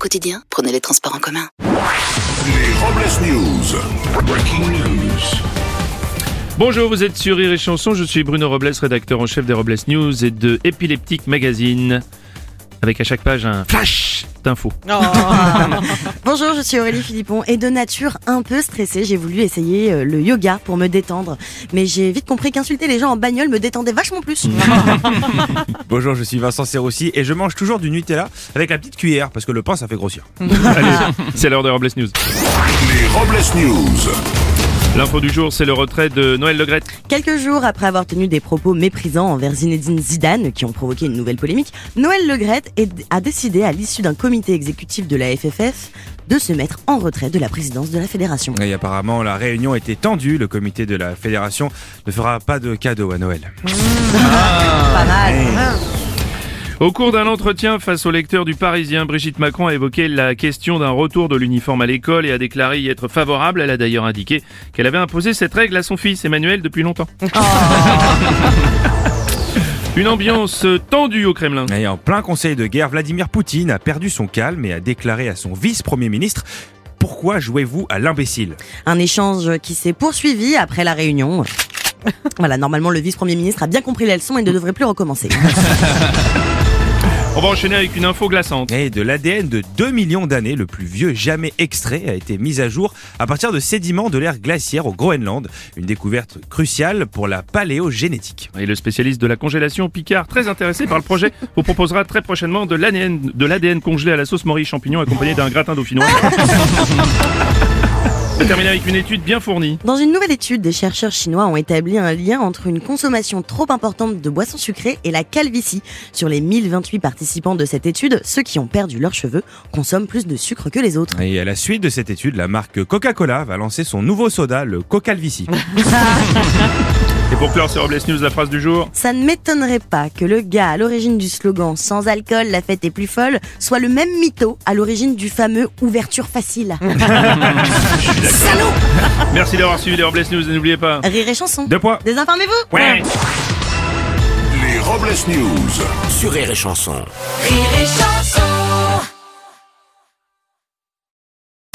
Au quotidien, prenez les transports en commun. Les Robles News. Breaking news. Bonjour, vous êtes sur Rire et Chanson, je suis Bruno Robles, rédacteur en chef des Robles News et de Epileptic Magazine. Avec à chaque page un flash d'infos. Bonjour, je suis Aurélie Philippon et de nature un peu stressée, j'ai voulu essayer euh, le yoga pour me détendre. Mais j'ai vite compris qu'insulter les gens en bagnole me détendait vachement plus. Bonjour, je suis Vincent Serroussi et je mange toujours du Nutella avec la petite cuillère parce que le pain ça fait grossir. Allez, c'est l'heure des Robles News. Les Robles News. L'info du jour, c'est le retrait de Noël Legrette. Quelques jours après avoir tenu des propos méprisants envers Zinedine Zidane, qui ont provoqué une nouvelle polémique, Noël Legrette est- a décidé, à l'issue d'un comité exécutif de la FFF, de se mettre en retrait de la présidence de la fédération. Et apparemment la réunion était tendue, le comité de la fédération ne fera pas de cadeau à Noël. Pas mal. Au cours d'un entretien face au lecteur du Parisien, Brigitte Macron a évoqué la question d'un retour de l'uniforme à l'école et a déclaré y être favorable. Elle a d'ailleurs indiqué qu'elle avait imposé cette règle à son fils Emmanuel depuis longtemps. Une ambiance tendue au Kremlin. Et en plein conseil de guerre, Vladimir Poutine a perdu son calme et a déclaré à son vice-premier ministre Pourquoi jouez-vous à l'imbécile? Un échange qui s'est poursuivi après la réunion. Voilà, normalement le vice-premier ministre a bien compris la leçon et ne devrait plus recommencer. On va enchaîner avec une info glaçante. Et de l'ADN de 2 millions d'années, le plus vieux jamais extrait, a été mis à jour à partir de sédiments de l'ère glaciaire au Groenland. Une découverte cruciale pour la paléogénétique. Et le spécialiste de la congélation, Picard, très intéressé par le projet, vous proposera très prochainement de l'ADN, congelé à la sauce Maurice champignon accompagné d'un gratin dauphinois. On va terminer avec une étude bien fournie. Dans une nouvelle étude, des chercheurs chinois ont établi un lien entre une consommation trop importante de boissons sucrées et la calvitie. Sur les 1028 participants de cette étude, ceux qui ont perdu leurs cheveux consomment plus de sucre que les autres. Et à la suite de cette étude, la marque Coca-Cola va lancer son nouveau soda, le Coca-Calvicie. Et pour clore ces Robles News, la phrase du jour. Ça ne m'étonnerait pas que le gars à l'origine du slogan Sans alcool, la fête est plus folle soit le même mytho à l'origine du fameux Ouverture facile. Salaud Merci d'avoir suivi les Robles News et n'oubliez pas. Rire et chanson. Deux points. Désinformez-vous Ouais. Les Robles News. Sur Rire et Chanson.